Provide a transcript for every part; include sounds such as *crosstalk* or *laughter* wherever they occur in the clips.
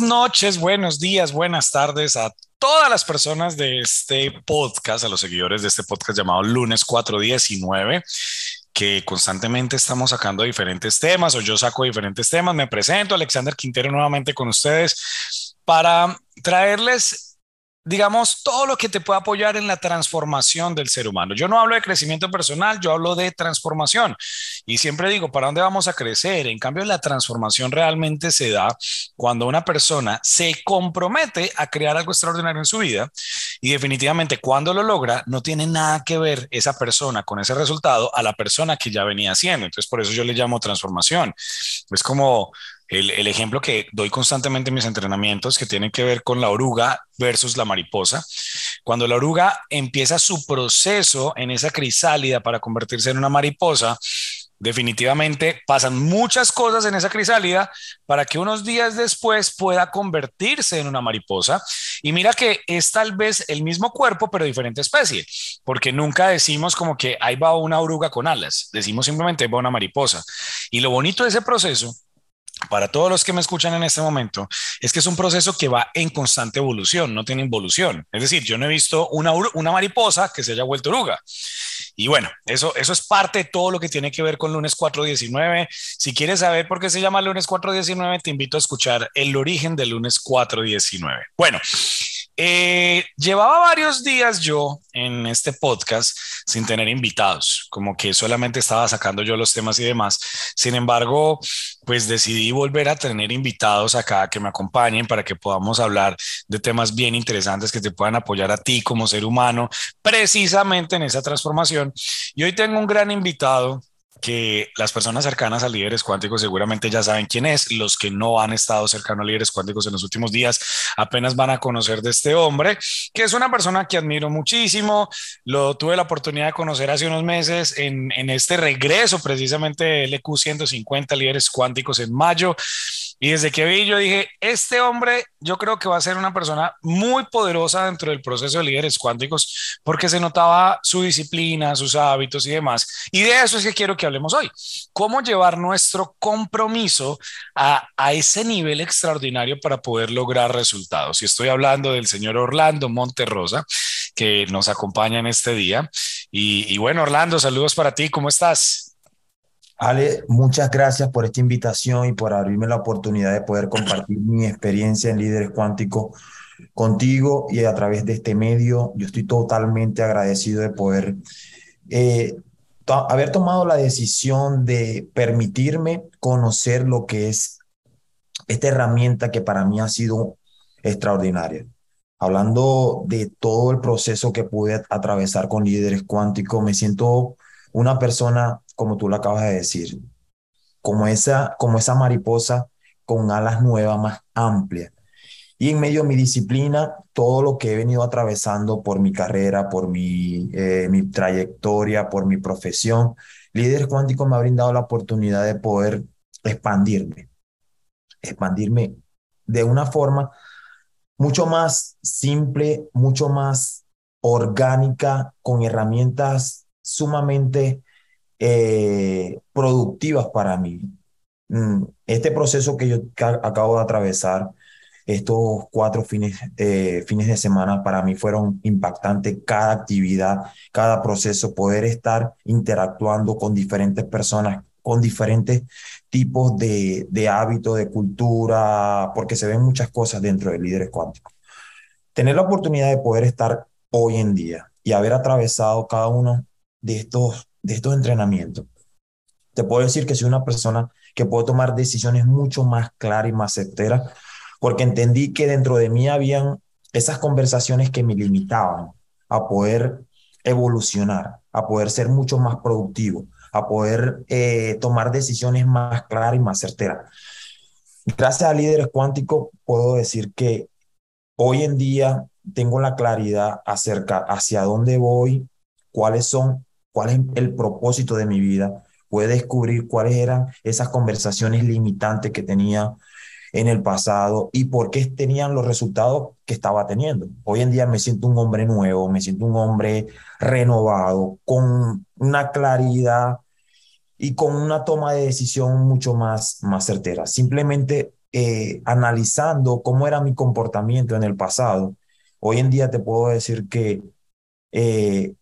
noches, buenos días, buenas tardes a todas las personas de este podcast, a los seguidores de este podcast llamado Lunes 419 que constantemente estamos sacando diferentes temas o yo saco diferentes temas. Me presento, Alexander Quintero, nuevamente con ustedes para traerles digamos, todo lo que te puede apoyar en la transformación del ser humano. Yo no hablo de crecimiento personal, yo hablo de transformación. Y siempre digo, ¿para dónde vamos a crecer? En cambio, la transformación realmente se da cuando una persona se compromete a crear algo extraordinario en su vida y definitivamente cuando lo logra, no tiene nada que ver esa persona con ese resultado a la persona que ya venía haciendo. Entonces, por eso yo le llamo transformación. Es como el, ejemplo que doy constantemente en mis entrenamientos que tiene que ver con la oruga versus la mariposa. Cuando la oruga empieza su proceso en esa crisálida para convertirse en una mariposa, definitivamente pasan muchas cosas en esa crisálida para que unos días después pueda convertirse en una mariposa. Y mira que es tal vez el mismo cuerpo, pero diferente especie, porque nunca decimos como que ahí va una oruga con alas, decimos simplemente va una mariposa. Y lo bonito de ese proceso para todos los que me escuchan en este momento, es que es un proceso que va en constante evolución, no tiene involución. Es decir, yo no he visto una, una mariposa que se haya vuelto oruga. Y bueno, eso, eso es parte de todo lo que tiene que ver con lunes 419. Si quieres saber por qué se llama lunes 419, te invito a escuchar el origen del lunes 419. Bueno, eh, llevaba varios días yo en este podcast sin tener invitados, como que solamente estaba sacando yo los temas y demás. Sin embargo, pues decidí volver a tener invitados acá que me acompañen para que podamos hablar de temas bien interesantes que te puedan apoyar a ti como ser humano, precisamente en esa transformación. Y hoy tengo un gran invitado que las personas cercanas a líderes cuánticos seguramente ya saben quién es. Los que no han estado cercanos a líderes cuánticos en los últimos días apenas van a conocer de este hombre, que es una persona que admiro muchísimo. Lo tuve la oportunidad de conocer hace unos meses en, en este regreso precisamente de LQ 150 líderes cuánticos en mayo. Y desde que vi, yo dije, este hombre yo creo que va a ser una persona muy poderosa dentro del proceso de líderes cuánticos porque se notaba su disciplina, sus hábitos y demás. Y de eso es que quiero que hablemos hoy. ¿Cómo llevar nuestro compromiso a, a ese nivel extraordinario para poder lograr resultados? Y estoy hablando del señor Orlando Monterrosa, que nos acompaña en este día. Y, y bueno, Orlando, saludos para ti. ¿Cómo estás? Ale, muchas gracias por esta invitación y por abrirme la oportunidad de poder compartir mi experiencia en líderes cuánticos contigo y a través de este medio. Yo estoy totalmente agradecido de poder eh, haber tomado la decisión de permitirme conocer lo que es esta herramienta que para mí ha sido extraordinaria. Hablando de todo el proceso que pude atravesar con líderes cuánticos, me siento una persona como tú lo acabas de decir, como esa, como esa mariposa con alas nuevas, más amplias. Y en medio de mi disciplina, todo lo que he venido atravesando por mi carrera, por mi, eh, mi trayectoria, por mi profesión, Líderes Cuánticos me ha brindado la oportunidad de poder expandirme, expandirme de una forma mucho más simple, mucho más orgánica, con herramientas sumamente eh, productivas para mí. Mm, este proceso que yo acabo de atravesar, estos cuatro fines, eh, fines de semana para mí fueron impactantes. Cada actividad, cada proceso, poder estar interactuando con diferentes personas, con diferentes tipos de, de hábitos, de cultura, porque se ven muchas cosas dentro de líderes cuánticos. Tener la oportunidad de poder estar hoy en día y haber atravesado cada uno de estos de estos entrenamientos, te puedo decir que soy una persona que puedo tomar decisiones mucho más claras y más certeras, porque entendí que dentro de mí habían esas conversaciones que me limitaban a poder evolucionar, a poder ser mucho más productivo, a poder eh, tomar decisiones más claras y más certeras. Gracias a líderes cuánticos puedo decir que hoy en día tengo la claridad acerca hacia dónde voy, cuáles son, cuál es el propósito de mi vida, pude descubrir cuáles eran esas conversaciones limitantes que tenía en el pasado y por qué tenían los resultados que estaba teniendo. Hoy en día me siento un hombre nuevo, me siento un hombre renovado, con una claridad y con una toma de decisión mucho más, más certera. Simplemente eh, analizando cómo era mi comportamiento en el pasado, hoy en día te puedo decir que eh,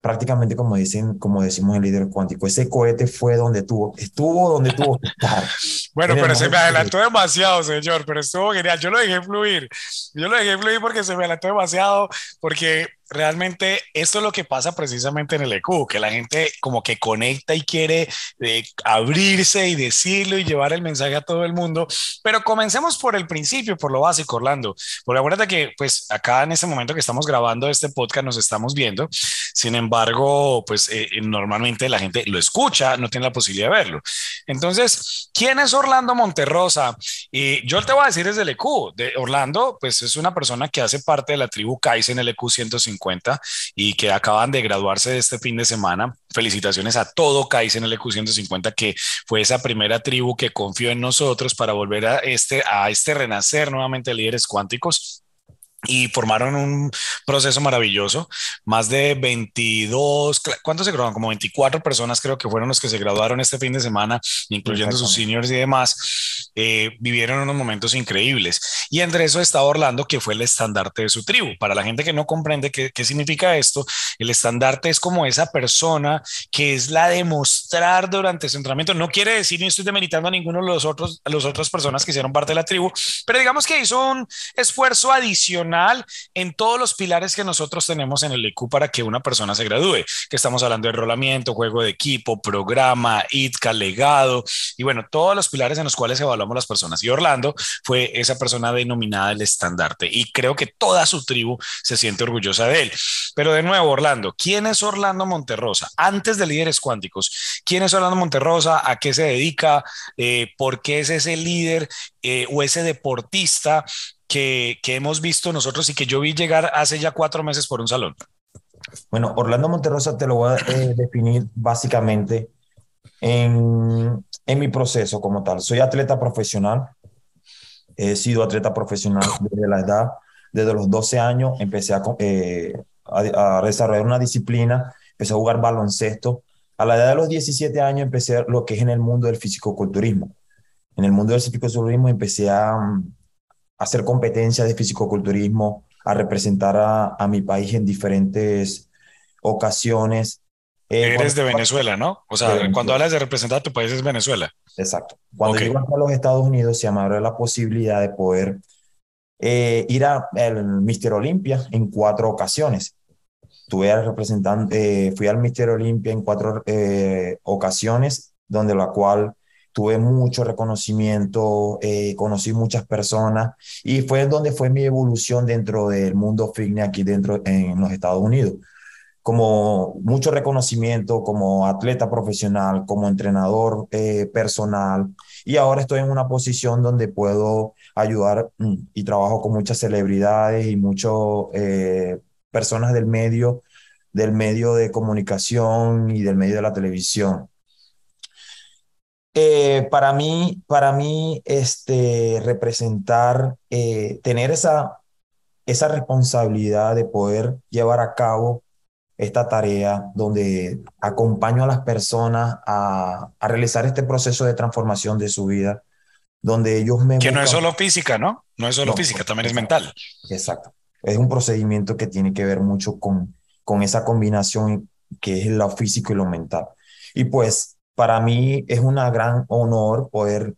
prácticamente como dicen, como decimos en líder cuántico, ese cohete fue donde tuvo, estuvo donde tuvo que estar. *laughs* bueno, pero se me adelantó demasiado, señor, pero estuvo genial. Yo lo dejé fluir. Yo lo dejé fluir porque se me adelantó demasiado, porque realmente esto es lo que pasa precisamente en el EQ, que la gente como que conecta y quiere eh, abrirse y decirlo y llevar el mensaje a todo el mundo. Pero comencemos por el principio, por lo básico, Orlando. Porque acuérdate que pues acá en este momento que estamos grabando este podcast nos estamos viendo. Sin embargo, pues eh, eh, normalmente la gente lo escucha, no tiene la posibilidad de verlo. Entonces, ¿quién es Orlando Monterrosa? Y yo te voy a decir desde el EQ. De Orlando, pues es una persona que hace parte de la tribu Kaizen, el EQ 150 y que acaban de graduarse este fin de semana. Felicitaciones a todo Kaizen el EQ150, que fue esa primera tribu que confió en nosotros para volver a este, a este renacer nuevamente de líderes cuánticos y formaron un proceso maravilloso. Más de 22, ¿cuántos se graduaron? Como 24 personas creo que fueron los que se graduaron este fin de semana, incluyendo sus seniors y demás. Eh, vivieron unos momentos increíbles. Y entre eso estaba Orlando, que fue el estandarte de su tribu. Para la gente que no comprende qué, qué significa esto, el estandarte es como esa persona que es la de mostrar durante su entrenamiento. No quiere decir, ni estoy demeritando a ninguno de los otros, a las otras personas que hicieron parte de la tribu, pero digamos que hizo un esfuerzo adicional en todos los pilares que nosotros tenemos en el EQ para que una persona se gradúe, que estamos hablando de enrolamiento, juego de equipo, programa, ITCA, legado, y bueno, todos los pilares en los cuales evaluamos las personas. Y Orlando fue esa persona denominada el estandarte y creo que toda su tribu se siente orgullosa de él. Pero de nuevo, Orlando, ¿quién es Orlando Monterrosa? Antes de Líderes Cuánticos, ¿quién es Orlando Monterrosa? ¿A qué se dedica? Eh, ¿Por qué es ese líder eh, o ese deportista que, hemos visto nosotros y que yo vi llegar hace ya cuatro meses por un salón? Bueno, Orlando Monterrosa te lo voy a eh, *laughs* definir básicamente en, en, mi proceso como tal. Soy atleta profesional, he sido atleta profesional desde la edad, desde los 12 años, empecé a, eh, a, desarrollar una disciplina, empecé a jugar baloncesto. A la edad de los 17 años empecé lo que es en el mundo del fisicoculturismo. En el mundo del fisicoculturismo empecé a, hacer competencias de fisicoculturismo, a representar a, mi país en diferentes ocasiones. Eh, Eres de Venezuela, ¿no? O sea, cuando hablas de representar a tu país es Venezuela. Exacto. Cuando okay. a los Estados Unidos se me abrió la posibilidad de poder eh, ir al Mister Olympia en cuatro ocasiones. Tuve representante, eh, fui al Mister Olympia en cuatro ocasiones, donde la cual tuve mucho reconocimiento, eh, conocí muchas personas y fue donde fue mi evolución dentro del mundo fitness aquí dentro en los Estados Unidos. Como mucho reconocimiento como atleta profesional, como entrenador eh, personal y ahora estoy en una posición donde puedo ayudar mm, y trabajo con muchas celebridades y muchas eh, personas del medio, del medio de comunicación y del medio de la televisión. Eh, para mí, para mí, este, representar, eh, tener esa, esa responsabilidad de poder llevar a cabo esta tarea donde acompaño a las personas a, a realizar este proceso de transformación de su vida, donde ellos me... Que no es solo física, ¿no? No es solo física, también es mental. Exacto. Es un procedimiento que tiene que ver mucho con, con esa combinación que es lo físico y lo mental. Y pues para mí es un gran honor poder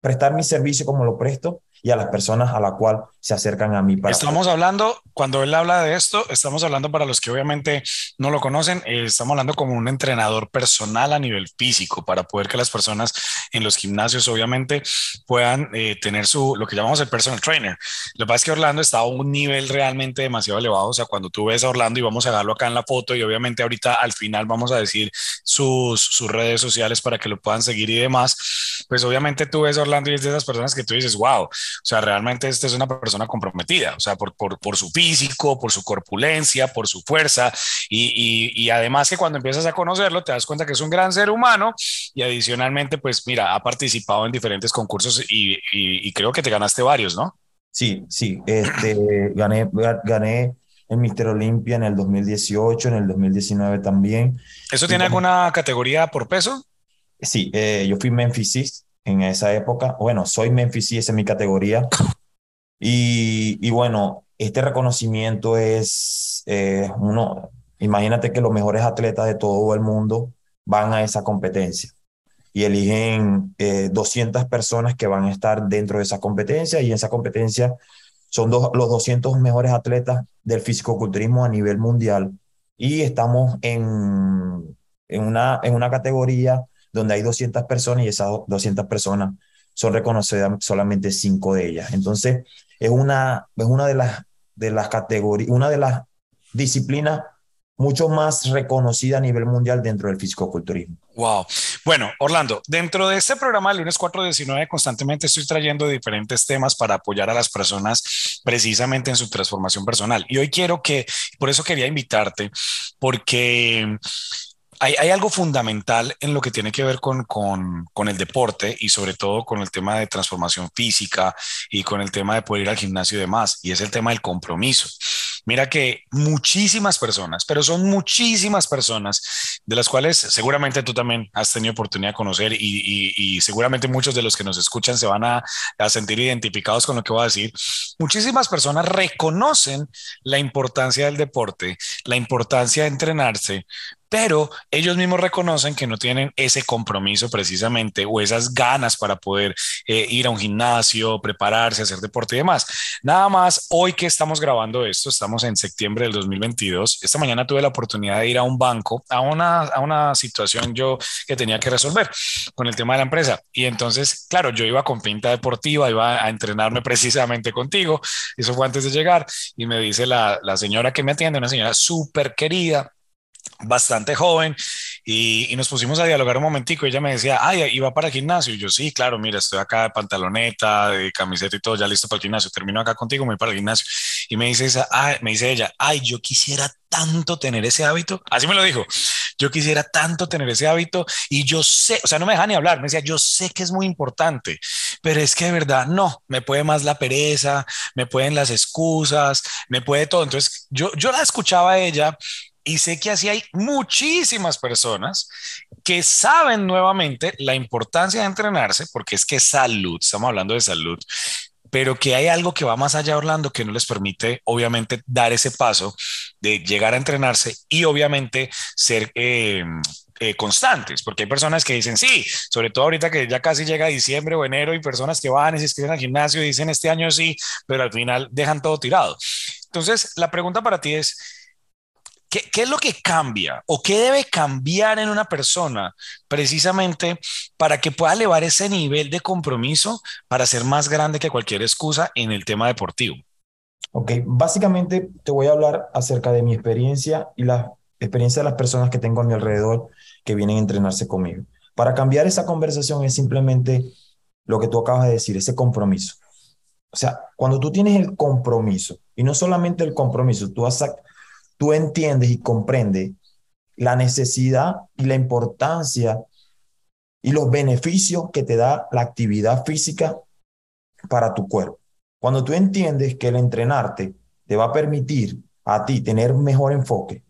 prestar mi servicio como lo presto y a las personas a la cual se acercan a mí. Para estamos hablando, cuando él habla de esto, estamos hablando para los que obviamente no lo conocen, eh, estamos hablando como un entrenador personal a nivel físico para poder que las personas en los gimnasios obviamente puedan eh, tener su, lo que llamamos el personal trainer. Lo que pasa es que Orlando está a un nivel realmente demasiado elevado, o sea, cuando tú ves a Orlando y vamos a darlo acá en la foto y obviamente ahorita al final vamos a decir sus, sus redes sociales para que lo puedan seguir y demás, pues obviamente tú ves a Orlando y es de esas personas que tú dices, wow, o sea, realmente esta es una persona comprometida, o sea, por, por, por su físico, por su corpulencia, por su fuerza, y, y, y, además que cuando empiezas a conocerlo te das cuenta que es un gran ser humano y adicionalmente, pues mira, ha participado en diferentes concursos y, y creo que te ganaste varios, ¿no? Sí, sí, este, *clears throat* gané, gané en Mister Olimpia en el 2018, en el 2019 también. ¿Eso tiene alguna categoría por peso? Sí, eh, yo fui Memphis en esa época. Bueno, soy Memphis, esa es mi categoría. *laughs* Y, bueno, este reconocimiento es uno, imagínate que los mejores atletas de todo el mundo van a esa competencia y eligen 200 eh, personas que van a estar dentro de esa competencia y en esa competencia son los 200 mejores atletas del fisicoculturismo a nivel mundial y estamos en, en, una, en una categoría donde hay 200 personas y esas 200 personas son reconocidas solamente cinco de ellas. Entonces, es una, es una de las, de las categorías, una de las disciplinas mucho más reconocida a nivel mundial dentro del fisicoculturismo. Wow. Bueno, Orlando, dentro de este programa, el lunes 419, constantemente estoy trayendo diferentes temas para apoyar a las personas precisamente en su transformación personal. Y hoy quiero que, por eso quería invitarte, porque hay, algo fundamental en lo que tiene que ver con, con, el deporte y sobre todo con el tema de transformación física y con el tema de poder ir al gimnasio y demás, y es el tema del compromiso. Mira que muchísimas personas, pero son muchísimas personas, de las cuales seguramente tú también has tenido oportunidad de conocer y, y, seguramente muchos de los que nos escuchan se van a, a sentir identificados con lo que voy a decir. Muchísimas personas reconocen la importancia del deporte, la importancia de entrenarse, pero ellos mismos reconocen que no tienen ese compromiso precisamente o esas ganas para poder eh, ir a un gimnasio, prepararse, hacer deporte y demás. Nada más, hoy que estamos grabando esto, estamos en septiembre del 2022, esta mañana tuve la oportunidad de ir a un banco, a una, a una situación yo que tenía que resolver con el tema de la empresa. Y entonces, claro, yo iba con pinta deportiva, iba a entrenarme *laughs* precisamente contigo, eso fue antes de llegar, y me dice la, la señora que me atiende, una señora súper querida, bastante joven y, y, nos pusimos a dialogar un momentico. Ella me decía, ay, iba para el gimnasio. Y yo, sí, claro, mira, estoy acá de pantaloneta, de camiseta y todo, ya listo para el gimnasio. Termino acá contigo, me voy para el gimnasio. Y me dice, esa, ay, me dice ella, ay, yo quisiera tanto tener ese hábito. Así me lo dijo. Yo quisiera tanto tener ese hábito y yo sé, o sea, no me deja ni hablar. Me decía, yo sé que es muy importante, pero es que de verdad no, me puede más la pereza, me pueden las excusas, me puede todo. Entonces, yo, yo la escuchaba a ella y sé que así hay muchísimas personas que saben nuevamente la importancia de entrenarse, porque es que salud, estamos hablando de salud, pero que hay algo que va más allá, Orlando, que no les permite, obviamente, dar ese paso de llegar a entrenarse y, obviamente, ser eh, eh, constantes, porque hay personas que dicen, sí, sobre todo ahorita que ya casi llega diciembre o enero, y personas que van y se inscriben al gimnasio y dicen, este año sí, pero al final dejan todo tirado. Entonces, la pregunta para ti es, ¿Qué, es lo que cambia o qué debe cambiar en una persona precisamente para que pueda elevar ese nivel de compromiso para ser más grande que cualquier excusa en el tema deportivo? Ok, básicamente te voy a hablar acerca de mi experiencia y la experiencia de las personas que tengo a mi alrededor que vienen a entrenarse conmigo. Para cambiar esa conversación es simplemente lo que tú acabas de decir, ese compromiso. O sea, cuando tú tienes el compromiso, y no solamente el compromiso, tú has tú entiendes y comprendes la necesidad y la importancia y los beneficios que te da la actividad física para tu cuerpo. Cuando tú entiendes que el entrenarte te va a permitir a ti tener mejor enfoque,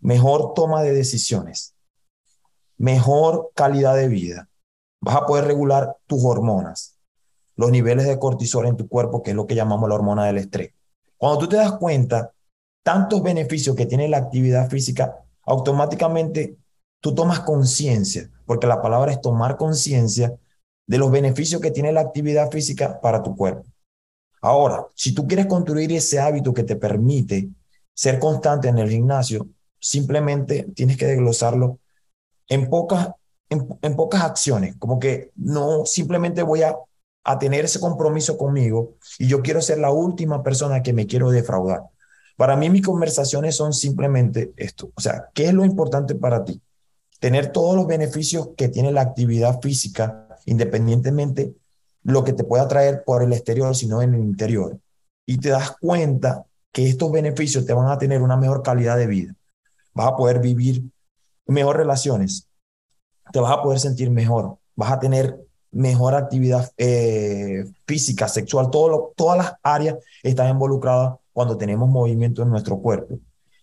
mejor toma de decisiones, mejor calidad de vida, vas a poder regular tus hormonas, los niveles de cortisol en tu cuerpo, que es lo que llamamos la hormona del estrés. Cuando tú te das cuenta tantos beneficios que tiene la actividad física, automáticamente tú tomas conciencia, porque la palabra es tomar conciencia de los beneficios que tiene la actividad física para tu cuerpo. Ahora, si tú quieres construir ese hábito que te permite ser constante en el gimnasio, simplemente tienes que desglosarlo en pocas, en, pocas acciones, como que no simplemente voy a, a tener ese compromiso conmigo y yo quiero ser la última persona que me quiero defraudar. Para mí mis conversaciones son simplemente esto. O sea, ¿qué es lo importante para ti? tener todos los beneficios que tiene la actividad física, independientemente lo que te pueda traer por el exterior, sino en el interior. Y te das cuenta que estos beneficios te van a tener una mejor calidad de vida. Vas a poder vivir mejor relaciones, te vas a poder sentir mejor, vas a tener mejor actividad eh, física, sexual, todo todas las áreas están involucradas cuando tenemos movimiento en nuestro cuerpo.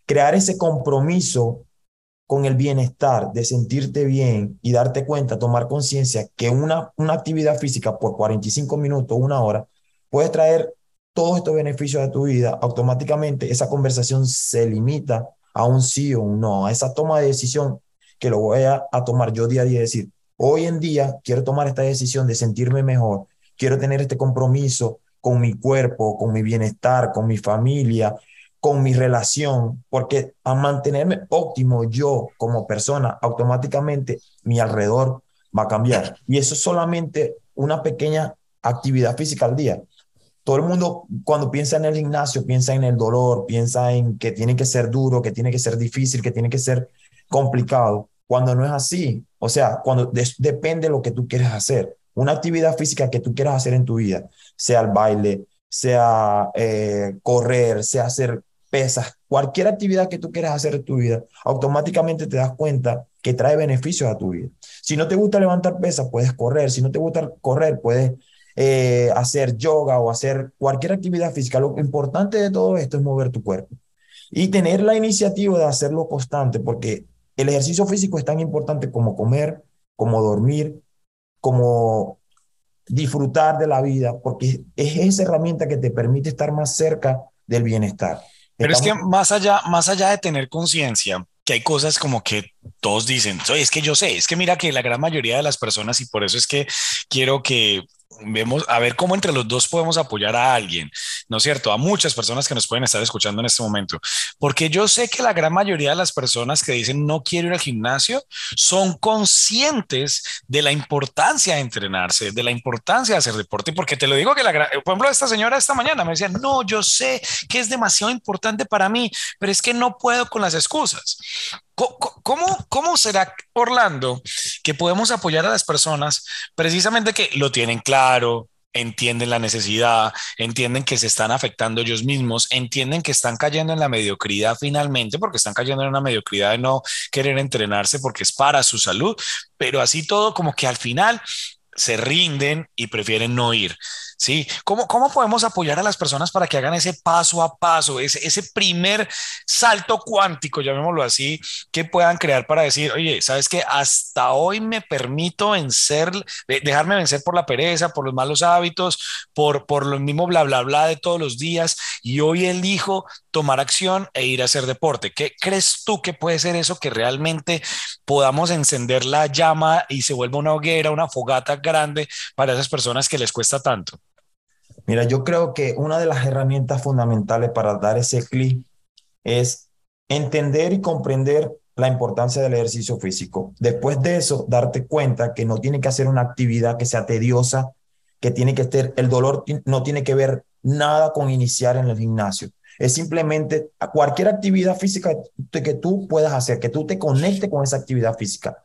Crear ese compromiso con el bienestar, de sentirte bien y darte cuenta, tomar conciencia que una, una actividad física por 45 minutos, una hora, puede traer todos estos beneficios a tu vida, automáticamente esa conversación se limita a un sí o un no, a esa toma de decisión que lo voy a, a tomar yo día a día, decir, hoy en día quiero tomar esta decisión de sentirme mejor, quiero tener este compromiso con mi cuerpo, con mi bienestar, con mi familia, con mi relación, porque a mantenerme óptimo yo como persona, automáticamente mi alrededor va a cambiar. Y eso es solamente una pequeña actividad física al día. Todo el mundo cuando piensa en el gimnasio piensa en el dolor, piensa en que tiene que ser duro, que tiene que ser difícil, que tiene que ser complicado, cuando no es así. O sea, cuando depende de lo que tú quieres hacer. Una actividad física que tú quieras hacer en tu vida, sea el baile, sea eh, correr, sea hacer pesas, cualquier actividad que tú quieras hacer en tu vida, automáticamente te das cuenta que trae beneficios a tu vida. Si no te gusta levantar pesas, puedes correr. Si no te gusta correr, puedes eh, hacer yoga o hacer cualquier actividad física. Lo importante de todo esto es mover tu cuerpo y tener la iniciativa de hacerlo constante, porque el ejercicio físico es tan importante como comer, como dormir, como disfrutar de la vida, porque es esa herramienta que te permite estar más cerca del bienestar. Pero es que más allá, más allá de tener conciencia, que hay cosas como que todos dicen, es que yo sé, es que mira que la gran mayoría de las personas, y por eso es que quiero que vemos a ver cómo entre los dos podemos apoyar a alguien, ¿no es cierto? A muchas personas que nos pueden estar escuchando en este momento, porque yo sé que la gran mayoría de las personas que dicen no quiero ir al gimnasio son conscientes de la importancia de entrenarse, de la importancia de hacer deporte, porque te lo digo que la, por ejemplo, esta señora esta mañana me decía, no, yo sé que es demasiado importante para mí, pero es que no puedo con las excusas. ¿Cómo, ¿Cómo será, Orlando, que podemos apoyar a las personas precisamente que lo tienen claro, entienden la necesidad, entienden que se están afectando ellos mismos, entienden que están cayendo en la mediocridad finalmente, porque están cayendo en una mediocridad de no querer entrenarse porque es para su salud, pero así todo como que al final se rinden y prefieren no ir. ¿Sí? ¿Cómo, ¿Cómo podemos apoyar a las personas para que hagan ese paso a paso, ese, ese primer salto cuántico, llamémoslo así, que puedan crear para decir, oye, ¿sabes qué? Hasta hoy me permito vencer, dejarme vencer por la pereza, por los malos hábitos, por, por lo mismo bla, bla, bla de todos los días y hoy elijo tomar acción e ir a hacer deporte. ¿Qué crees tú que puede ser eso que realmente podamos encender la llama y se vuelva una hoguera, una fogata grande para esas personas que les cuesta tanto? Mira, yo creo que una de las herramientas fundamentales para dar ese clic es entender y comprender la importancia del ejercicio físico. Después de eso, darte cuenta que no tiene que hacer una actividad que sea tediosa, que tiene que ser, el dolor no tiene que ver nada con iniciar en el gimnasio. Es simplemente cualquier actividad física que tú puedas hacer, que tú te conectes con esa actividad física.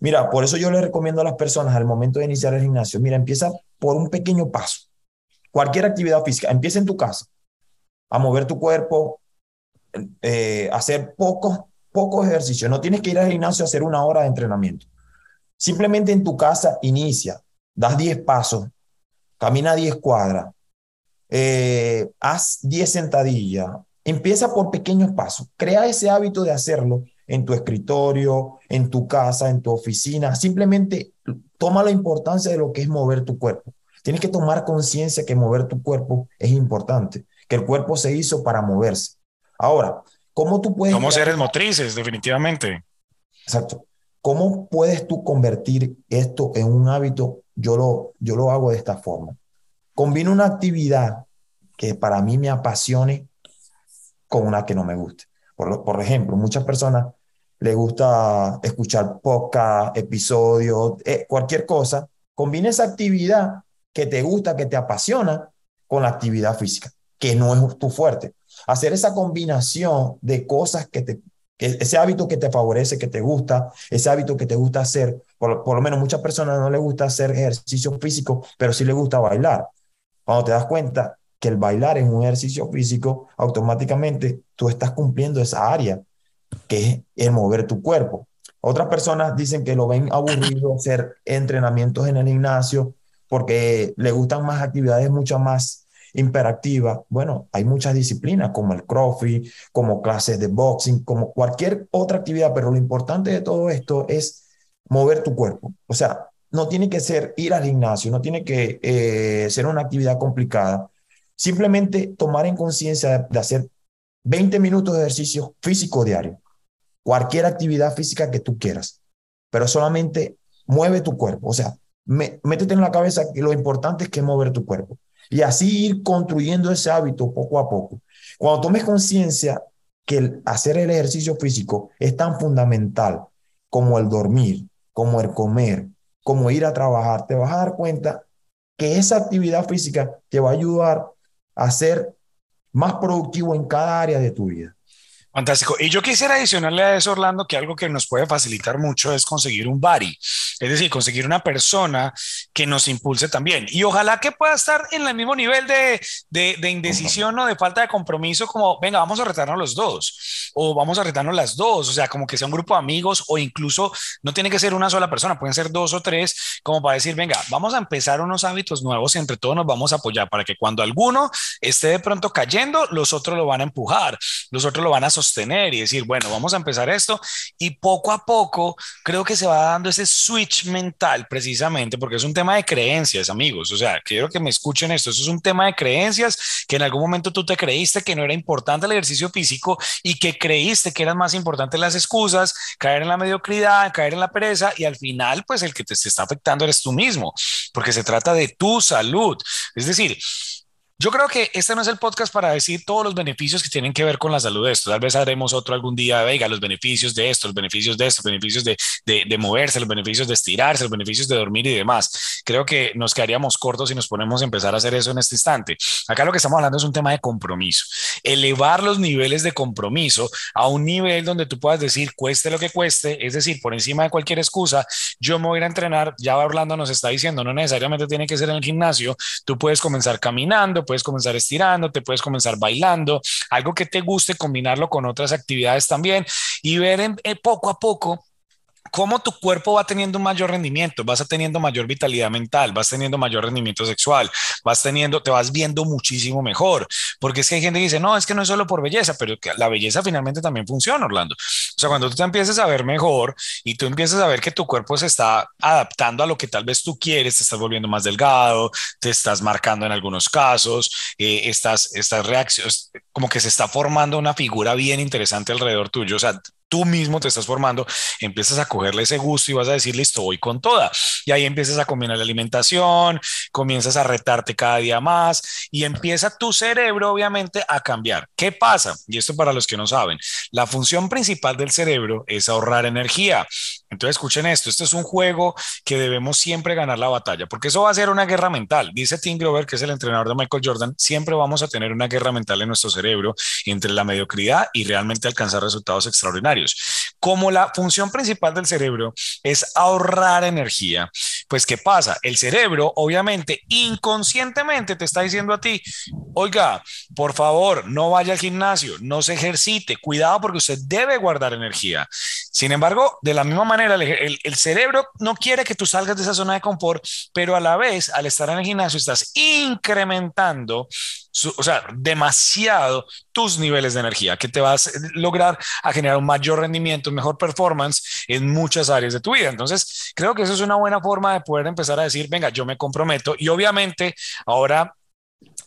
Mira, por eso yo le recomiendo a las personas al momento de iniciar el gimnasio, mira, empieza por un pequeño paso cualquier actividad física, empieza en tu casa a mover tu cuerpo, eh, hacer pocos, pocos ejercicios. No tienes que ir al gimnasio a hacer una hora de entrenamiento. Simplemente en tu casa inicia, das 10 pasos, camina 10 cuadras, eh, haz 10 sentadillas, empieza por pequeños pasos, crea ese hábito de hacerlo en tu escritorio, en tu casa, en tu oficina, simplemente toma la importancia de lo que es mover tu cuerpo. Tienes que tomar conciencia que mover tu cuerpo es importante, que el cuerpo se hizo para moverse. Ahora, ¿cómo tú puedes... Somos seres motrices, definitivamente. Exacto. ¿Cómo puedes tú convertir esto en un hábito? Yo lo, yo lo hago de esta forma. Combino una actividad que para mí me apasione con una que no me guste. Por, por ejemplo, muchas personas les gusta escuchar podcast, episodios, eh, cualquier cosa. Combina esa actividad que te gusta, que te apasiona con la actividad física, que no es tu fuerte. Hacer esa combinación de cosas que te ese hábito que te favorece, que te gusta, ese hábito que te gusta hacer, por, lo menos muchas personas no les gusta hacer ejercicio físico, pero sí les gusta bailar. Cuando te das cuenta que el bailar es un ejercicio físico, automáticamente tú estás cumpliendo esa área, que es el mover tu cuerpo. Otras personas dicen que lo ven aburrido hacer entrenamientos en el gimnasio porque le gustan más actividades mucho más imperativas. Bueno, hay muchas disciplinas como el crossfit, como clases de boxing, como cualquier otra actividad, pero lo importante de todo esto es mover tu cuerpo. O sea, no tiene que ser ir al gimnasio, no tiene que eh, ser una actividad complicada. Simplemente tomar en conciencia de hacer 20 minutos de ejercicio físico diario, cualquier actividad física que tú quieras, pero solamente mueve tu cuerpo. O sea, métete en la cabeza que lo importante es que mover tu cuerpo y así ir construyendo ese hábito poco a poco. Cuando tomes conciencia que hacer el ejercicio físico es tan fundamental como el dormir, como el comer, como ir a trabajar, te vas a dar cuenta que esa actividad física te va a ayudar a ser más productivo en cada área de tu vida. Fantástico. Y yo quisiera adicionarle a eso, Orlando, que algo que nos puede facilitar mucho es conseguir un body, es decir, conseguir una persona que nos impulse también. Y ojalá que pueda estar en el mismo nivel de, de, indecisión o de falta de compromiso, como, venga, vamos a retarnos los dos, o vamos a retarnos las dos, o sea, como que sea un grupo de amigos, o incluso no tiene que ser una sola persona, pueden ser dos o tres, como para decir, venga, vamos a empezar unos hábitos nuevos y entre todos nos vamos a apoyar para que cuando alguno esté de pronto cayendo, los otros lo van a empujar, los otros lo van a sostener sostener y decir, bueno, vamos a empezar esto y poco a poco creo que se va dando ese switch mental precisamente porque es un tema de creencias, amigos. O sea, quiero que me escuchen esto. Eso es un tema de creencias que en algún momento tú te creíste que no era importante el ejercicio físico y que creíste que eran más importantes las excusas, caer en la mediocridad, caer en la pereza y al final, pues el que te, está afectando eres tú mismo, porque se trata de tu salud. Es decir, yo creo que este no es el podcast para decir todos los beneficios que tienen que ver con la salud de esto. Tal vez haremos otro algún día, venga, los beneficios de esto, los beneficios de esto, los beneficios de, de, moverse, los beneficios de estirarse, los beneficios de dormir y demás. Creo que nos quedaríamos cortos si nos ponemos a empezar a hacer eso en este instante. Acá lo que estamos hablando es un tema de compromiso. Elevar los niveles de compromiso a un nivel donde tú puedas decir, cueste lo que cueste, es decir, por encima de cualquier excusa, yo me voy a ir a entrenar. Ya Orlando nos está diciendo, no necesariamente tiene que ser en el gimnasio, tú puedes comenzar caminando puedes comenzar estirando, te puedes comenzar bailando, algo que te guste, combinarlo con otras actividades también y ver eh, poco a poco cómo tu cuerpo va teniendo un mayor rendimiento, vas teniendo mayor vitalidad mental, vas teniendo mayor rendimiento sexual, vas teniendo, te vas viendo muchísimo mejor, porque es que hay gente que dice, no, es que no es solo por belleza, pero que la belleza finalmente también funciona, Orlando. O sea, cuando tú te empiezas a ver mejor y tú empiezas a ver que tu cuerpo se está adaptando a lo que tal vez tú quieres, te estás volviendo más delgado, te estás marcando en algunos casos, eh, estas, estas reacciones, como que se está formando una figura bien interesante alrededor tuyo, o sea, tú mismo te estás formando, empiezas a cogerle ese gusto y vas a decir, listo, con toda. Y ahí empiezas a combinar la alimentación, comienzas a retarte cada día más y empieza tu cerebro, obviamente, a cambiar. ¿Qué pasa? Y esto para los que no saben, la función principal del cerebro es ahorrar energía. Entonces, escuchen esto, esto es un juego que debemos siempre ganar la batalla, porque eso va a ser una guerra mental. Dice Tim Grover, que es el entrenador de Michael Jordan, siempre vamos a tener una guerra mental en nuestro cerebro entre la mediocridad y realmente alcanzar resultados extraordinarios. Como la función principal del cerebro es ahorrar energía, pues ¿qué pasa? El cerebro obviamente inconscientemente te está diciendo a ti, oiga, por favor, no vaya al gimnasio, no se ejercite, cuidado porque usted debe guardar energía. Sin embargo, de la misma manera, el, cerebro no quiere que tú salgas de esa zona de confort, pero a la vez, al estar en el gimnasio, estás incrementando o sea, demasiado tus niveles de energía, que te vas a lograr a generar un mayor rendimiento, mejor performance en muchas áreas de tu vida. Entonces, creo que eso es una buena forma de poder empezar a decir, venga, yo me comprometo y obviamente ahora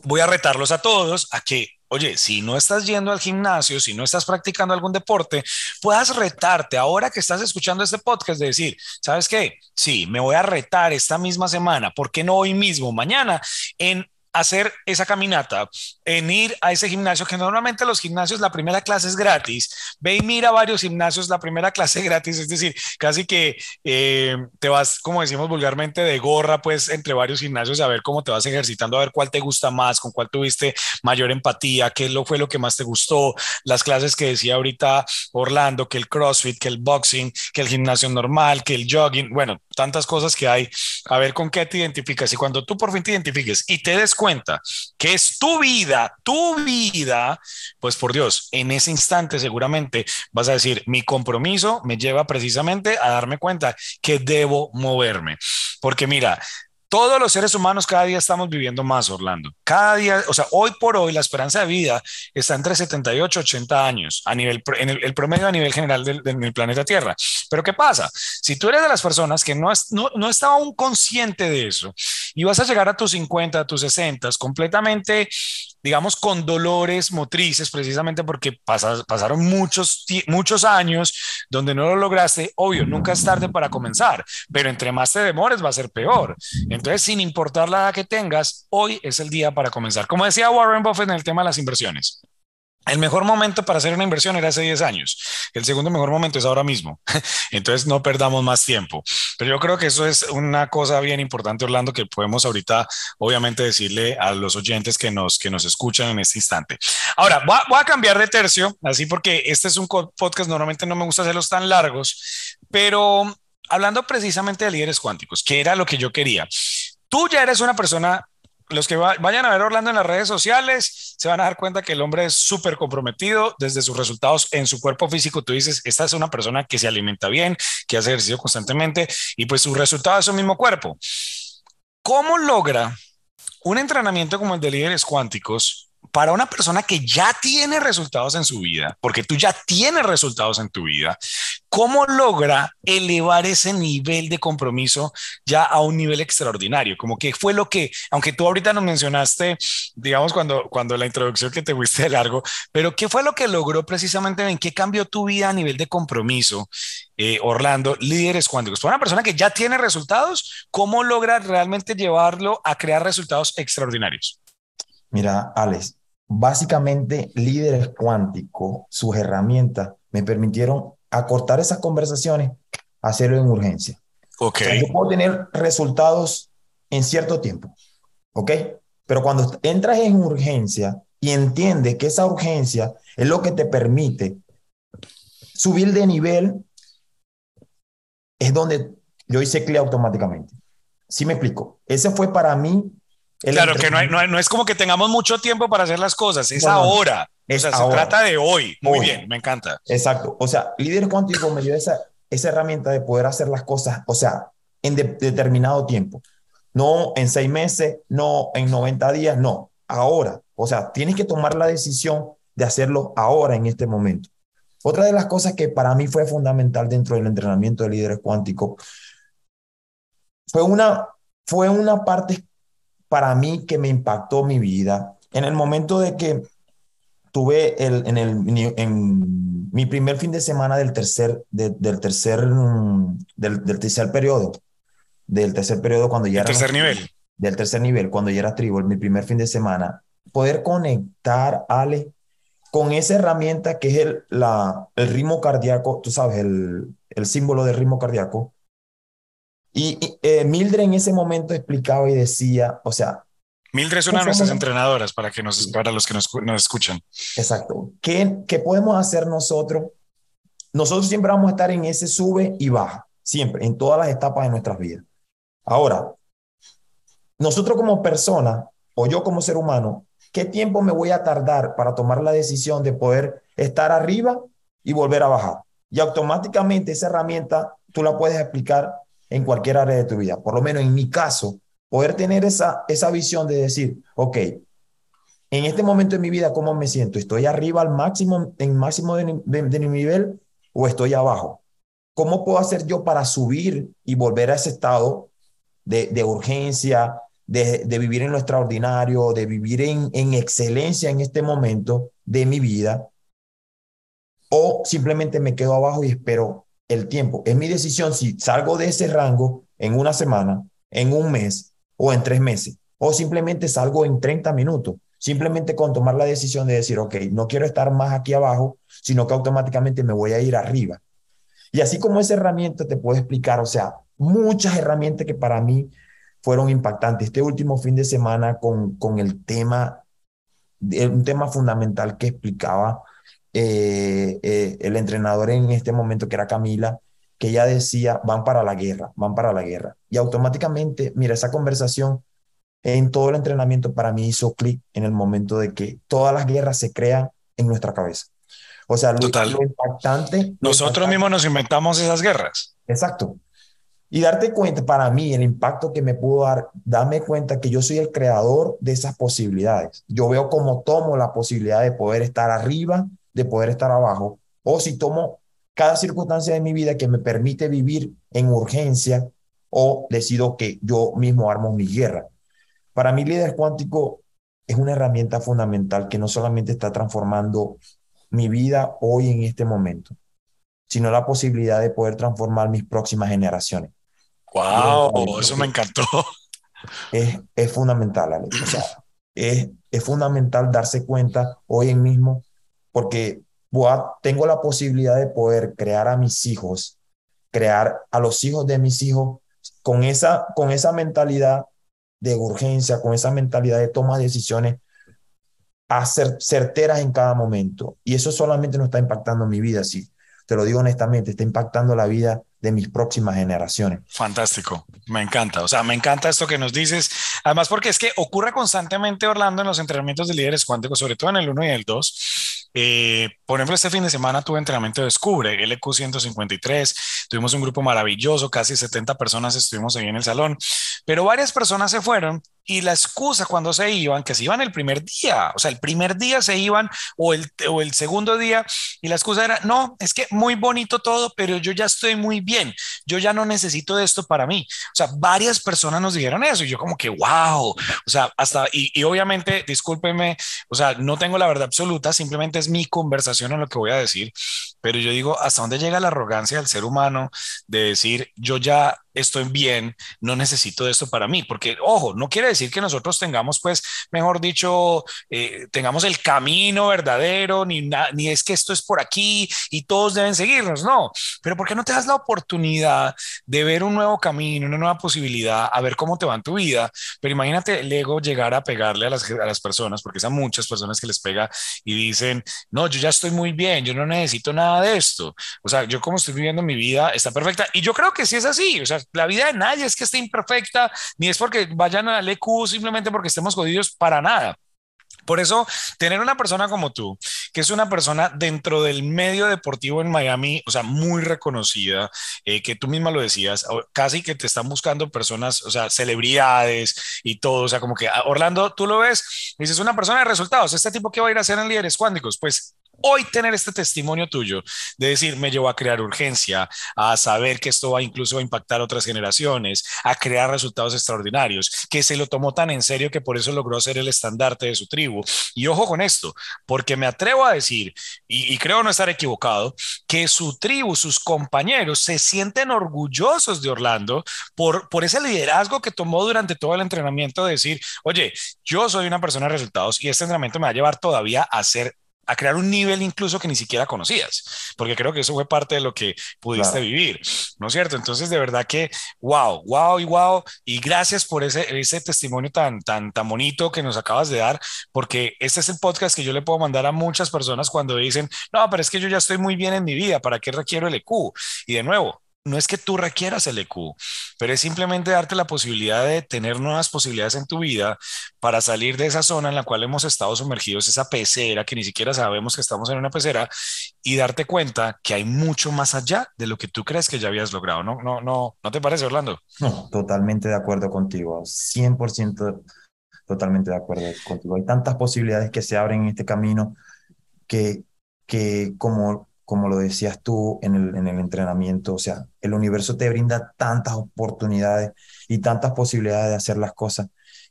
voy a retarlos a todos a que Oye, si no estás yendo al gimnasio, si no estás practicando algún deporte, puedas retarte ahora que estás escuchando este podcast de decir, ¿sabes qué? Sí, me voy a retar esta misma semana, ¿por qué no hoy mismo, mañana, en hacer esa caminata, en ir a ese gimnasio, que normalmente los gimnasios la primera clase es gratis, ve y mira varios gimnasios, la primera clase gratis, es decir, casi que eh, te vas, como decimos vulgarmente, de gorra, pues entre varios gimnasios a ver cómo te vas ejercitando, a ver cuál te gusta más, con cuál tuviste mayor empatía, qué lo, fue lo que más te gustó, las clases que decía ahorita Orlando, que el CrossFit, que el boxing, que el gimnasio normal, que el jogging, bueno, tantas cosas que hay, a ver con qué te identificas y cuando tú por fin te identifiques y te des cuenta que es tu vida, tu vida, pues por Dios, en ese instante seguramente vas a decir, mi compromiso me lleva precisamente a darme cuenta que debo moverme. Porque mira, todos los seres humanos cada día estamos viviendo más, Orlando. Cada día, o sea, hoy por hoy la esperanza de vida está entre 78 y 80 años a nivel, en el, promedio a nivel general del, planeta Tierra. Pero ¿qué pasa? Si tú eres de las personas que no, no, no estaba aún consciente de eso y vas a llegar a tus 50, a tus 60 completamente digamos, con dolores motrices, precisamente porque pasaron muchos, muchos años donde no lo lograste, obvio, nunca es tarde para comenzar, pero entre más te demores va a ser peor. Entonces, sin importar la edad que tengas, hoy es el día para comenzar. Como decía Warren Buffett en el tema de las inversiones. El mejor momento para hacer una inversión era hace 10 años. El segundo mejor momento es ahora mismo. *laughs* Entonces no perdamos más tiempo. Pero yo creo que eso es una cosa bien importante, Orlando, que podemos ahorita obviamente decirle a los oyentes que nos, que nos escuchan en este instante. Ahora, voy a, voy a cambiar de tercio, así porque este es un podcast, normalmente no me gusta hacerlos tan largos, pero hablando precisamente de líderes cuánticos, que era lo que yo quería. Tú ya eres una persona los que vayan a ver Orlando en las redes sociales se van a dar cuenta que el hombre es súper comprometido desde sus resultados en su cuerpo físico. Tú dices, esta es una persona que se alimenta bien, que hace ejercicio constantemente y pues su resultado es su mismo cuerpo. ¿Cómo logra un entrenamiento como el de líderes cuánticos para una persona que ya tiene resultados en su vida, porque tú ya tienes resultados en tu vida, ¿cómo logra elevar ese nivel de compromiso ya a un nivel extraordinario? Como que fue lo que, aunque tú ahorita nos mencionaste, digamos, cuando, cuando la introducción que te fuiste de largo, pero ¿qué fue lo que logró precisamente? ¿En qué cambió tu vida a nivel de compromiso? Eh, Orlando, líderes cuánticos. Para una persona que ya tiene resultados, ¿cómo logra realmente llevarlo a crear resultados extraordinarios? Mira, Alex, básicamente líderes cuánticos, sus herramientas me permitieron acortar esas conversaciones, hacerlo en urgencia. Ok. yo puedo tener resultados en cierto tiempo, ¿ok? Pero cuando entras en urgencia y entiendes que esa urgencia es lo que te permite subir de nivel, es donde yo hice clic automáticamente. ¿Sí me explico? Ese fue para mí claro, que no, es como que tengamos mucho tiempo para hacer las cosas, es ahora. o sea, se trata de hoy. Muy bien, me encanta. Exacto. O sea, líder cuántico me dio esa, esa herramienta de poder hacer las cosas, o sea, en determinado tiempo. No en seis meses, no en 90 días, no, ahora. O sea, tienes que tomar la decisión de hacerlo ahora, en este momento. Otra de las cosas que para mí fue fundamental dentro del entrenamiento de líderes cuánticos fue una, fue una parte para mí que me impactó mi vida en el momento de que tuve el, en, el, en mi primer fin de semana del tercer, del, tercer, del, del, tercer periodo, del tercer periodo cuando ya era... tercer nivel. Del tercer nivel, cuando ya era tribu, mi primer fin de semana, poder conectar, Ale, con esa herramienta que es el, la, el ritmo cardíaco, tú sabes, el, el símbolo del ritmo cardíaco, y, eh, Mildred en ese momento explicaba y decía, o sea... Mildred es una de nuestras entrenadoras para, que nos, para los que nos, nos escuchan. Exacto. ¿Qué, ¿Qué podemos hacer nosotros? Nosotros siempre vamos a estar en ese sube y baja, siempre, en todas las etapas de nuestras vidas. Ahora, nosotros como persona o yo como ser humano, ¿qué tiempo me voy a tardar para tomar la decisión de poder estar arriba y volver a bajar? Y automáticamente esa herramienta tú la puedes explicar en cualquier área de tu vida. Por lo menos en mi caso, poder tener esa, esa visión de decir, ok, en este momento de mi vida, ¿cómo me siento? ¿Estoy arriba al máximo, en máximo de, mi nivel o estoy abajo? ¿Cómo puedo hacer yo para subir y volver a ese estado de, de urgencia, de, vivir en lo extraordinario, de vivir en, en excelencia en este momento de mi vida? ¿O simplemente me quedo abajo y espero el tiempo. Es mi decisión si salgo de ese rango en una semana, en un mes o en tres meses. o simplemente salgo en 30 minutos. Simplemente con tomar la decisión de decir, ok, no quiero estar más aquí abajo, sino que automáticamente me voy a ir arriba. Y así como esa herramienta te puedo explicar, o sea, muchas herramientas que para mí fueron impactantes. Este último fin de semana con, con el tema, un tema fundamental que explicaba eh, eh, el entrenador en este momento, que era Camila, que ella decía, van para la guerra, van para la guerra. Y automáticamente, mira, esa conversación en todo el entrenamiento para mí hizo clic en el momento de que todas las guerras se crean en nuestra cabeza. O sea, lo, impactante. Nosotros mismos nos inventamos esas guerras. Exacto. Y darte cuenta, para mí, el impacto que me pudo dar, dame cuenta que yo soy el creador de esas posibilidades. Yo veo cómo tomo la posibilidad de poder estar arriba, de poder estar abajo, o si tomo cada circunstancia de mi vida que me permite vivir en urgencia, o decido que yo mismo armo mi guerra. Para mí, líder cuántico es una herramienta fundamental que no solamente está transformando mi vida hoy en este momento, sino la posibilidad de poder transformar mis próximas generaciones. ¡Wow! Eso me encantó. Es, es fundamental, Alex. O sea, es, es fundamental darse cuenta hoy en mismo, porque tengo la posibilidad de poder crear a mis hijos, crear a los hijos de mis hijos con esa, con esa mentalidad de urgencia, con esa mentalidad de toma de decisiones a ser certeras en cada momento. Y eso solamente no está impactando mi vida, sí. Te lo digo honestamente, está impactando la vida de mis próximas generaciones. Fantástico, me encanta. O sea, me encanta esto que nos dices. Además, porque es que ocurre constantemente, Orlando, en los entrenamientos de líderes cuánticos, sobre todo en el 1 y el 2. Eh, por ejemplo, este fin de semana tuve entrenamiento de Descubre, LQ 153. Tuvimos un grupo maravilloso, casi 70 personas estuvimos ahí en el salón, pero varias personas se fueron y la excusa cuando se iban, que se iban el primer día, o sea, el primer día se iban o el, o el segundo día y la excusa era, no, es que muy bonito todo, pero yo ya estoy muy bien, yo ya no necesito de esto para mí. O sea, varias personas nos dijeron eso y yo como que, wow, o sea, hasta, y, y obviamente, discúlpeme, o sea, no tengo la verdad absoluta, simplemente es mi conversación en lo que voy a decir, pero yo digo, ¿hasta dónde llega la arrogancia del ser humano de decir, yo ya estoy bien, no necesito de esto para mí, porque ojo, no quiere decir que nosotros tengamos, pues, mejor dicho, eh, tengamos el camino verdadero, ni, ni es que esto es por aquí y todos deben seguirnos, no, pero ¿por qué no te das la oportunidad de ver un nuevo camino, una nueva posibilidad, a ver cómo te va en tu vida? Pero imagínate el ego llegar a pegarle a las, a las personas, porque es a muchas personas que les pega y dicen, no, yo ya estoy muy bien, yo no necesito nada de esto, o sea, yo como estoy viviendo mi vida está perfecta. Y yo creo que sí es así, o sea, la vida de nadie es que esté imperfecta, ni es porque vayan al EQ simplemente porque estemos jodidos para nada. Por eso, tener una persona como tú, que es una persona dentro del medio deportivo en Miami, o sea, muy reconocida, eh, que tú misma lo decías, casi que te están buscando personas, o sea, celebridades y todo, o sea, como que ah, Orlando, tú lo ves, dices, una persona de resultados, este tipo que va a ir a hacer en líderes cuánticos, pues hoy tener este testimonio tuyo de decir, me llevó a crear urgencia, a saber que esto va incluso a impactar a otras generaciones, a crear resultados extraordinarios, que se lo tomó tan en serio que por eso logró ser el estandarte de su tribu. Y ojo con esto, porque me atrevo a decir, y, creo no estar equivocado, que su tribu, sus compañeros se sienten orgullosos de Orlando por, por ese liderazgo que tomó durante todo el entrenamiento de decir, oye, yo soy una persona de resultados y este entrenamiento me va a llevar todavía a ser a crear un nivel incluso que ni siquiera conocías, porque creo que eso fue parte de lo que pudiste vivir, ¿no es cierto? Entonces, de verdad que, wow, wow y wow, y gracias por ese, ese testimonio tan, tan, tan bonito que nos acabas de dar, porque este es el podcast que yo le puedo mandar a muchas personas cuando dicen, no, pero es que yo ya estoy muy bien en mi vida, ¿para qué requiero el EQ? Y de nuevo, no es que tú requieras el EQ, pero es simplemente darte la posibilidad de tener nuevas posibilidades en tu vida para salir de esa zona en la cual hemos estado sumergidos, esa pecera que ni siquiera sabemos que estamos en una pecera y darte cuenta que hay mucho más allá de lo que tú crees que ya habías logrado. ¿No, no, no, ¿no te parece, Orlando? No, totalmente de acuerdo contigo, 100% totalmente de acuerdo contigo. Hay tantas posibilidades que se abren en este camino que, que como como lo decías tú en el, en el entrenamiento, o sea, el universo te brinda tantas oportunidades y tantas posibilidades de hacer las cosas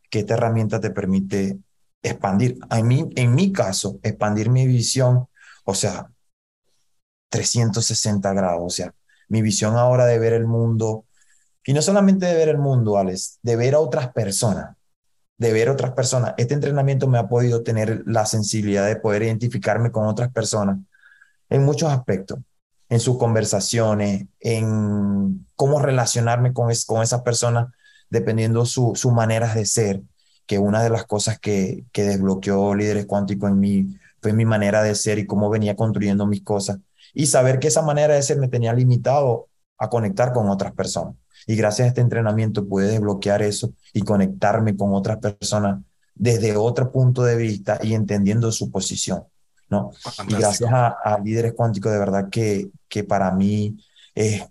que esta herramienta te permite expandir. A mí, en mi caso, expandir mi visión, o sea, 360 grados, o sea, mi visión ahora de ver el mundo, y no solamente de ver el mundo, Alex, de ver a otras personas, de ver otras personas. Este entrenamiento me ha podido tener la sensibilidad de poder identificarme con otras personas en muchos aspectos, en sus conversaciones, en cómo relacionarme con, con esas personas dependiendo su, sus maneras de ser, que una de las cosas que, que desbloqueó Líderes Cuánticos en mí fue mi manera de ser y cómo venía construyendo mis cosas. Y saber que esa manera de ser me tenía limitado a conectar con otras personas. Y gracias a este entrenamiento pude desbloquear eso y conectarme con otras personas desde otro punto de vista y entendiendo su posición. ¿No? Y gracias a, a, líderes cuánticos, de verdad que, que para mí es,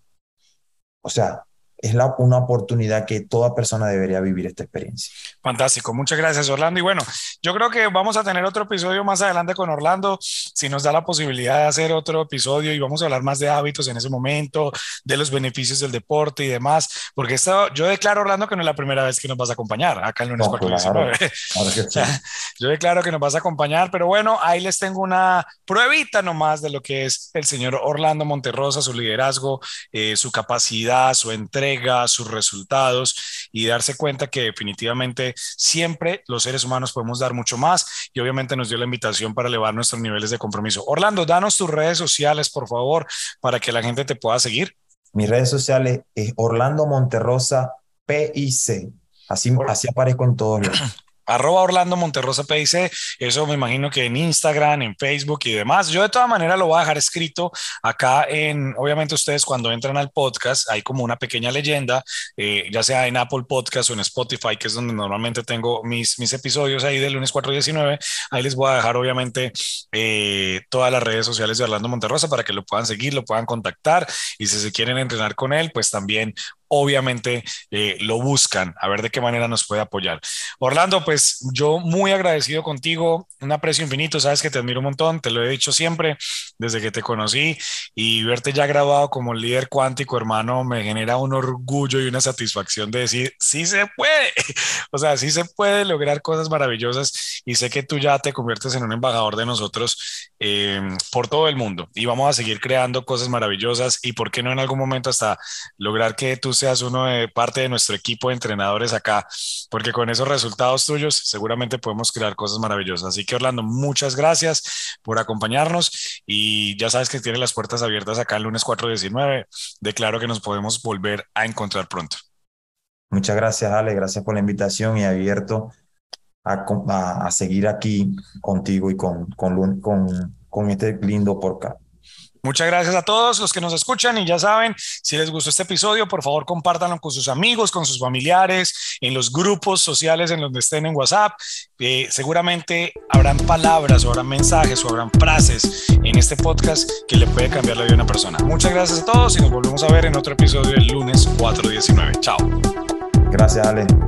o sea, es la, una oportunidad que toda persona debería vivir esta experiencia. Fantástico, muchas gracias Orlando. Y bueno, yo creo que vamos a tener otro episodio más adelante con Orlando, si nos da la posibilidad de hacer otro episodio y vamos a hablar más de hábitos en ese momento, de los beneficios del deporte y demás, porque esto, yo declaro Orlando que no es la primera vez que nos vas a acompañar acá en lunes no, claro, *laughs* *laughs* Yo declaro que nos vas a acompañar, pero bueno, ahí les tengo una pruebita nomás de lo que es el señor Orlando Monterrosa, su liderazgo, eh, su capacidad, su entrega sus resultados y darse cuenta que definitivamente siempre los seres humanos podemos dar mucho más y obviamente nos dio la invitación para elevar nuestros niveles de compromiso. Orlando, danos tus redes sociales, por favor, para que la gente te pueda seguir. Mis redes sociales es Orlando Monterrosa PIC. Así, así aparezco en todos lados. *clears throat* arroba Orlando Monterrosa PIC, eso me imagino que en Instagram, en Facebook y demás. Yo de todas maneras lo voy a dejar escrito acá en, obviamente ustedes cuando entran al podcast, hay como una pequeña leyenda, eh, ya sea en Apple Podcast o en Spotify, que es donde normalmente tengo mis, mis episodios ahí del lunes 419, ahí les voy a dejar obviamente eh, todas las redes sociales de Orlando Monterrosa para que lo puedan seguir, lo puedan contactar. Y si se quieren entrenar con él, pues también obviamente eh, lo buscan, a ver de qué manera nos puede apoyar. Orlando, pues yo muy agradecido contigo, un aprecio infinito, sabes que te admiro un montón, te lo he dicho siempre desde que te conocí y verte ya grabado como líder cuántico, hermano, me genera un orgullo y una satisfacción de decir, sí se puede, *laughs* o sea, sí se puede lograr cosas maravillosas y sé que tú ya te conviertes en un embajador de nosotros eh, por todo el mundo y vamos a seguir creando cosas maravillosas y por qué no en algún momento hasta lograr que tus seas uno de parte de nuestro equipo de entrenadores acá, porque con esos resultados tuyos seguramente podemos crear cosas maravillosas. Así que Orlando, muchas gracias por acompañarnos y ya sabes que tiene las puertas abiertas acá el lunes 419. Declaro que nos podemos volver a encontrar pronto. Muchas gracias, Ale. Gracias por la invitación y abierto a, a, seguir aquí contigo y con, con, con, con este lindo podcast. Muchas gracias a todos los que nos escuchan y ya saben, si les gustó este episodio, por favor compártanlo con sus amigos, con sus familiares, en los grupos sociales en donde estén en WhatsApp. Eh, seguramente habrán palabras o habrán mensajes o habrán frases en este podcast que le puede cambiar la vida a una persona. Muchas gracias a todos y nos volvemos a ver en otro episodio el lunes 4.19. Chao. Gracias, Ale.